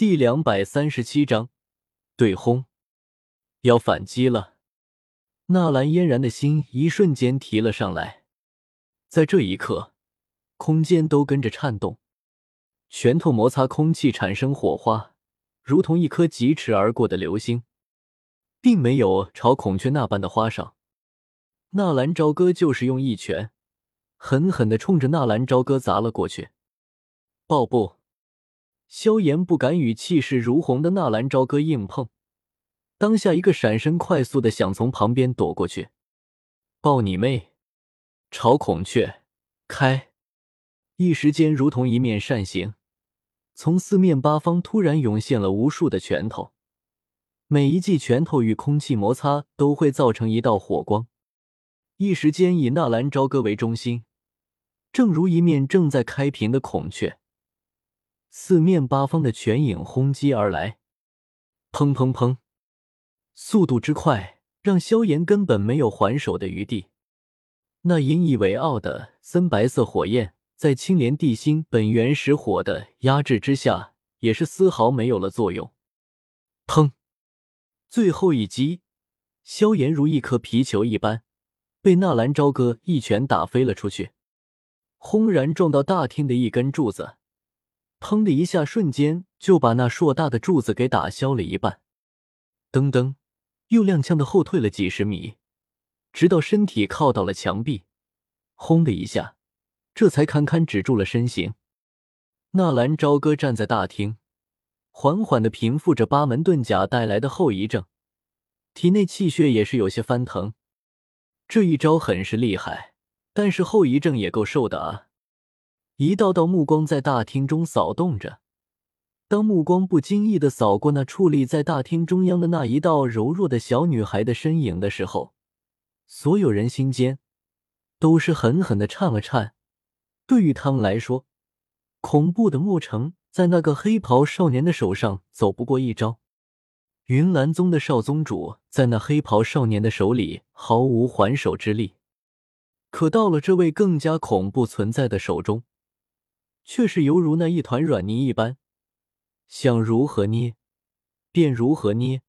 第两百三十七章，对轰，要反击了。纳兰嫣然的心一瞬间提了上来，在这一刻，空间都跟着颤动，拳头摩擦空气产生火花，如同一颗疾驰而过的流星，并没有朝孔雀那般的花上。纳兰朝歌就是用一拳，狠狠的冲着纳兰朝歌砸了过去。爆不，萧炎不敢与气势如虹的纳兰朝歌硬碰，当下一个闪身，快速的想从旁边躲过去。爆你妹！朝孔雀开！一时间，如同一面扇形，从四面八方突然涌现了无数的拳头，每一记拳头与空气摩擦，都会造成一道火光。一时间，以纳兰朝歌为中心，正如一面正在开屏的孔雀，四面八方的拳影轰击而来，砰砰砰，速度之快，让萧炎根本没有还手的余地。那引以为傲的森白色火焰，在青莲地心本源石火的压制之下，也是丝毫没有了作用。砰！最后一击，萧炎如一颗皮球一般。被纳兰朝歌一拳打飞了出去，轰然撞到大厅的一根柱子，砰的一下，瞬间就把那硕大的柱子给打消了一半。噔噔，又踉跄的后退了几十米，直到身体靠到了墙壁，轰的一下，这才堪堪止住了身形。纳兰朝歌站在大厅，缓缓的平复着八门遁甲带来的后遗症，体内气血也是有些翻腾。这一招很是厉害，但是后遗症也够受的啊！一道道目光在大厅中扫动着。当目光不经意的扫过那矗立在大厅中央的那一道柔弱的小女孩的身影的时候，所有人心间都是狠狠的颤了颤。对于他们来说，恐怖的莫城在那个黑袍少年的手上走不过一招。云岚宗的少宗主在那黑袍少年的手里毫无还手之力，可到了这位更加恐怖存在的手中，却是犹如那一团软泥一般，想如何捏便如何捏。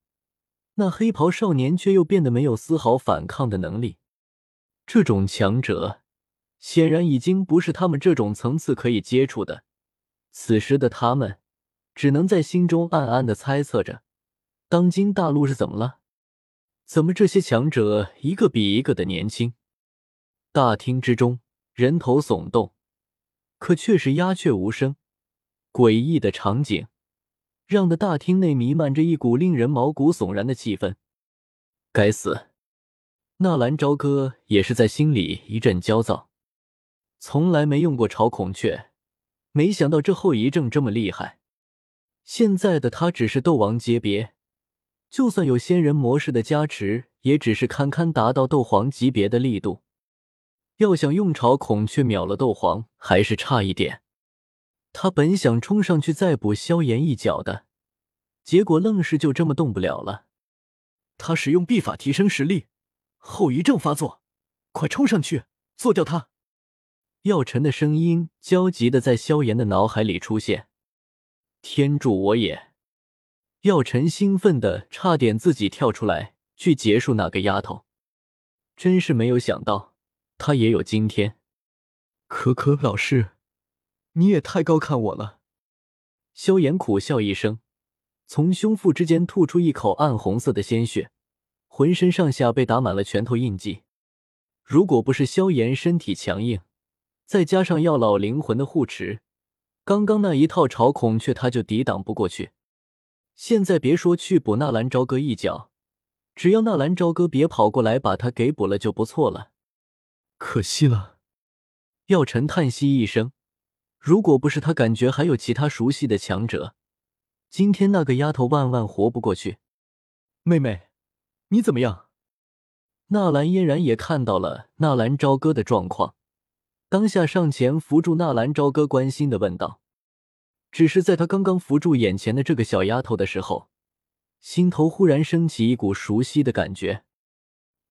那黑袍少年却又变得没有丝毫反抗的能力。这种强者显然已经不是他们这种层次可以接触的。此时的他们只能在心中暗暗的猜测着。当今大陆是怎么了？怎么这些强者一个比一个的年轻？大厅之中人头耸动，可却是鸦雀无声。诡异的场景让的大厅内弥漫着一股令人毛骨悚然的气氛。该死！纳兰朝歌也是在心里一阵焦躁。从来没用过朝孔雀，没想到这后遗症这么厉害。现在的他只是斗王阶别。就算有仙人模式的加持，也只是堪堪达到斗皇级别的力度。要想用朝孔雀秒了斗皇，还是差一点。他本想冲上去再补萧炎一脚的，结果愣是就这么动不了了。他使用秘法提升实力，后遗症发作，快冲上去做掉他！药尘的声音焦急的在萧炎的脑海里出现。天助我也！药尘兴奋的差点自己跳出来去结束那个丫头，真是没有想到他也有今天。可可老师，你也太高看我了。萧炎苦笑一声，从胸腹之间吐出一口暗红色的鲜血，浑身上下被打满了拳头印记。如果不是萧炎身体强硬，再加上药老灵魂的护持，刚刚那一套朝孔雀他就抵挡不过去。现在别说去补纳兰朝歌一脚，只要纳兰朝歌别跑过来把他给补了就不错了。可惜了，药尘叹息一声。如果不是他感觉还有其他熟悉的强者，今天那个丫头万万活不过去。妹妹，你怎么样？纳兰嫣然也看到了纳兰朝歌的状况，当下上前扶住纳兰朝歌，关心的问道。只是在他刚刚扶住眼前的这个小丫头的时候，心头忽然升起一股熟悉的感觉。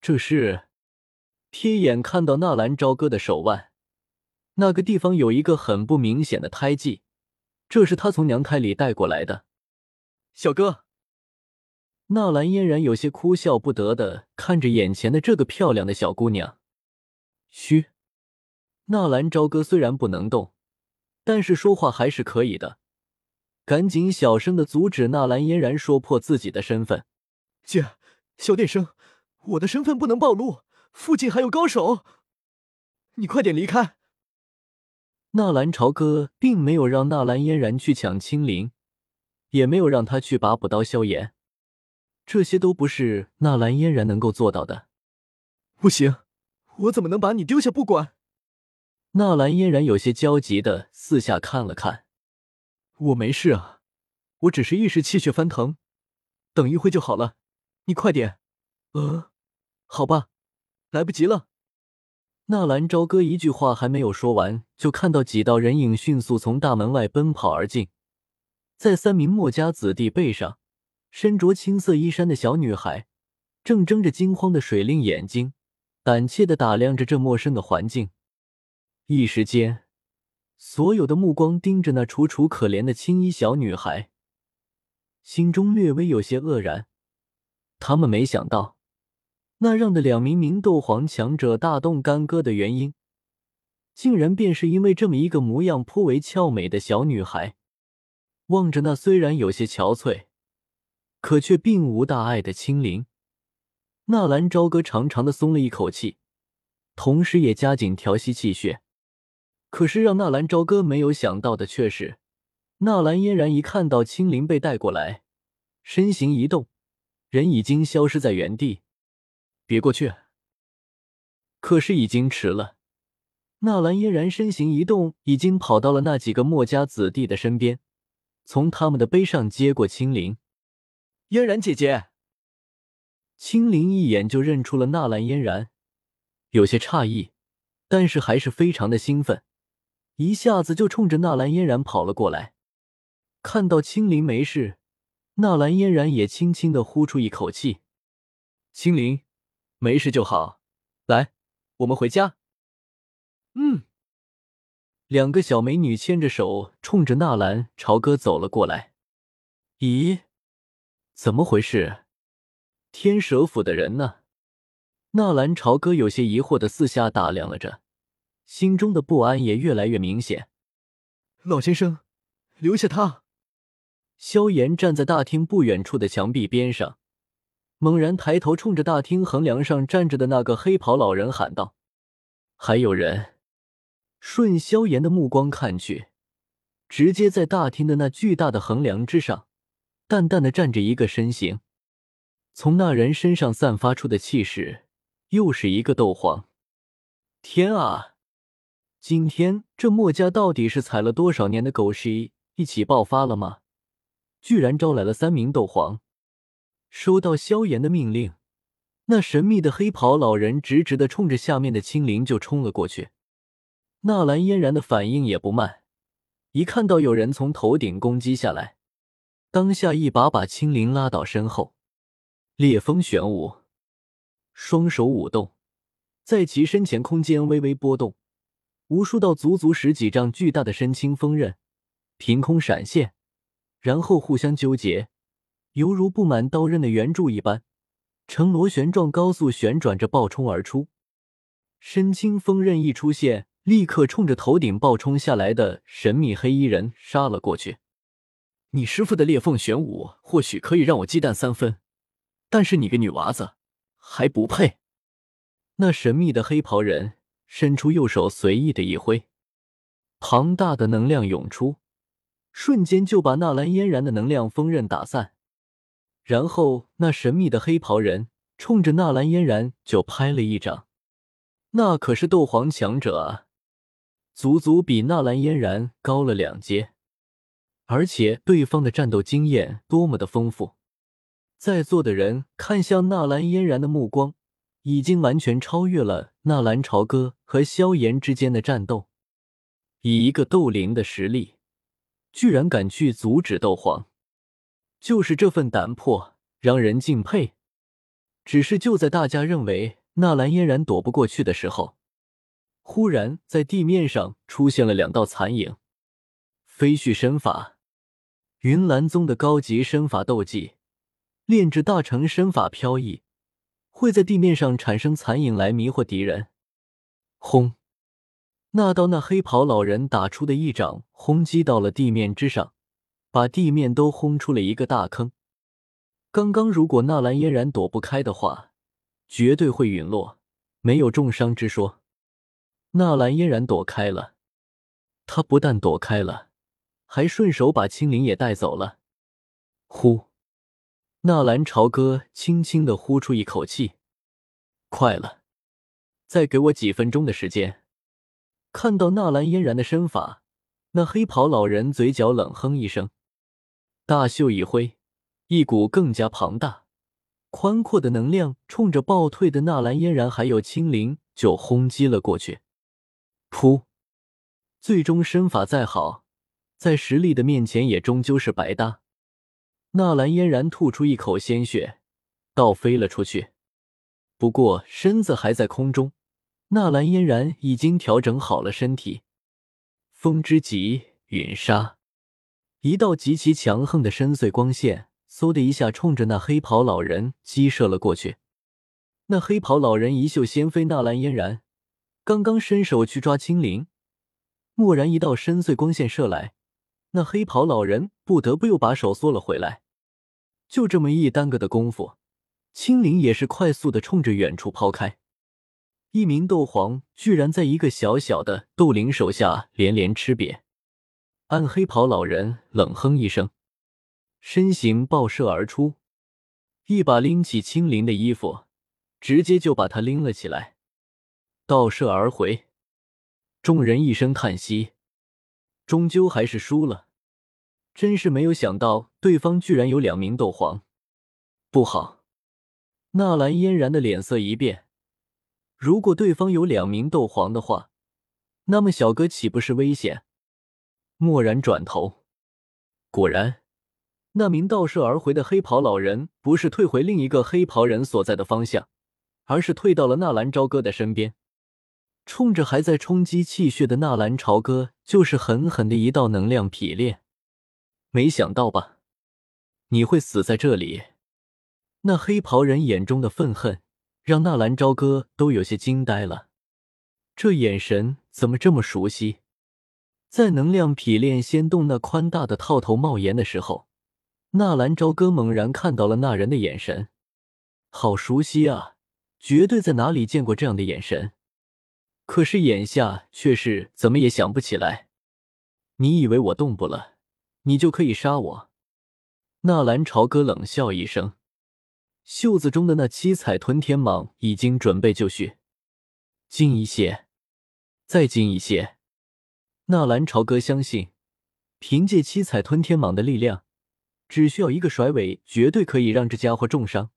这是瞥眼看到纳兰朝歌的手腕，那个地方有一个很不明显的胎记，这是他从娘胎里带过来的。小哥。纳兰嫣然有些哭笑不得的看着眼前的这个漂亮的小姑娘。嘘，纳兰朝歌虽然不能动，但是说话还是可以的。赶紧小声的阻止纳兰嫣然说破自己的身份。姐，小点声，我的身份不能暴露，附近还有高手，你快点离开。纳兰朝歌并没有让纳兰嫣然去抢青灵，也没有让他去拔补刀萧炎。这些都不是纳兰嫣然能够做到的。不行，我怎么能把你丢下不管？纳兰嫣然有些焦急的四下看了看。我没事啊，我只是一时气血翻腾，等一会就好了。你快点。呃，好吧，来不及了。纳兰朝歌一句话还没有说完，就看到几道人影迅速从大门外奔跑而进，在三名墨家子弟背上。身着青色衣衫的小女孩，正睁着惊慌的水灵眼睛，胆怯的打量着这陌生的环境。一时间，所有的目光盯着那楚楚可怜的青衣小女孩，心中略微有些愕然。他们没想到，那让的两名明斗皇强者大动干戈的原因，竟然便是因为这么一个模样颇为俏美的小女孩。望着那虽然有些憔悴。可却并无大碍的青灵，纳兰朝歌长长的松了一口气，同时也加紧调息气血。可是让纳兰朝歌没有想到的却是，纳兰嫣然一看到青灵被带过来，身形一动，人已经消失在原地。别过去！可是已经迟了。纳兰嫣然身形一动，已经跑到了那几个墨家子弟的身边，从他们的背上接过青灵。嫣然姐姐，青灵一眼就认出了纳兰嫣然，有些诧异，但是还是非常的兴奋，一下子就冲着纳兰嫣然跑了过来。看到青灵没事，纳兰嫣然也轻轻的呼出一口气：“青灵，没事就好。来，我们回家。”嗯，两个小美女牵着手，冲着纳兰朝歌走了过来。咦？怎么回事？天蛇府的人呢？纳兰朝歌有些疑惑的四下打量了着，心中的不安也越来越明显。老先生，留下他。萧炎站在大厅不远处的墙壁边上，猛然抬头，冲着大厅横梁上站着的那个黑袍老人喊道：“还有人！”顺萧炎的目光看去，直接在大厅的那巨大的横梁之上。淡淡的站着一个身形，从那人身上散发出的气势，又是一个斗皇。天啊！今天这墨家到底是踩了多少年的狗屎一起爆发了吗？居然招来了三名斗皇！收到萧炎的命令，那神秘的黑袍老人直直的冲着下面的青灵就冲了过去。纳兰嫣然的反应也不慢，一看到有人从头顶攻击下来。当下一把把青灵拉到身后，烈风玄武，双手舞动，在其身前空间微微波动，无数道足足十几丈巨大的深青锋刃凭空闪现，然后互相纠结，犹如布满刀刃的圆柱一般，呈螺旋状高速旋转着爆冲而出。深青锋刃一出现，立刻冲着头顶暴冲下来的神秘黑衣人杀了过去。你师傅的裂缝玄武或许可以让我忌惮三分，但是你个女娃子还不配。那神秘的黑袍人伸出右手，随意的一挥，庞大的能量涌出，瞬间就把纳兰嫣然的能量锋刃打散。然后，那神秘的黑袍人冲着纳兰嫣然就拍了一掌。那可是斗皇强者啊，足足比纳兰嫣然高了两阶。而且对方的战斗经验多么的丰富，在座的人看向纳兰嫣然的目光，已经完全超越了纳兰朝歌和萧炎之间的战斗。以一个斗灵的实力，居然敢去阻止斗皇，就是这份胆魄让人敬佩。只是就在大家认为纳兰嫣然躲不过去的时候，忽然在地面上出现了两道残影，飞絮身法。云岚宗的高级身法斗技，炼制大成身法飘逸，会在地面上产生残影来迷惑敌人。轰！那道那黑袍老人打出的一掌轰击到了地面之上，把地面都轰出了一个大坑。刚刚如果纳兰嫣然躲不开的话，绝对会陨落，没有重伤之说。纳兰嫣然躲开了，他不但躲开了，还顺手把青灵也带走了。呼！纳兰朝歌轻轻的呼出一口气，快了，再给我几分钟的时间。看到纳兰嫣然的身法，那黑袍老人嘴角冷哼一声，大袖一挥，一股更加庞大、宽阔的能量冲着暴退的纳兰嫣然还有青灵就轰击了过去。噗！最终身法再好，在实力的面前也终究是白搭。纳兰嫣然吐出一口鲜血，倒飞了出去，不过身子还在空中。纳兰嫣然已经调整好了身体，风之极陨沙，一道极其强横的深邃光线，嗖的一下冲着那黑袍老人击射了过去。那黑袍老人一袖掀飞纳兰嫣然，刚刚伸手去抓青灵，蓦然一道深邃光线射来，那黑袍老人不得不又把手缩了回来。就这么一耽搁的功夫，青灵也是快速的冲着远处抛开。一名斗皇居然在一个小小的斗灵手下连连吃瘪，暗黑袍老人冷哼一声，身形爆射而出，一把拎起青灵的衣服，直接就把他拎了起来，倒射而回。众人一声叹息，终究还是输了。真是没有想到，对方居然有两名斗皇，不好！纳兰嫣然的脸色一变。如果对方有两名斗皇的话，那么小哥岂不是危险？蓦然转头，果然，那名倒射而回的黑袍老人不是退回另一个黑袍人所在的方向，而是退到了纳兰朝歌的身边，冲着还在冲击气血的纳兰朝歌，就是狠狠的一道能量劈炼。没想到吧？你会死在这里？那黑袍人眼中的愤恨。让纳兰朝歌都有些惊呆了，这眼神怎么这么熟悉？在能量匹炼仙洞那宽大的套头帽檐的时候，纳兰朝歌猛然看到了那人的眼神，好熟悉啊！绝对在哪里见过这样的眼神，可是眼下却是怎么也想不起来。你以为我动不了，你就可以杀我？纳兰朝歌冷笑一声。袖子中的那七彩吞天蟒已经准备就绪，近一些，再近一些。纳兰朝歌相信，凭借七彩吞天蟒的力量，只需要一个甩尾，绝对可以让这家伙重伤。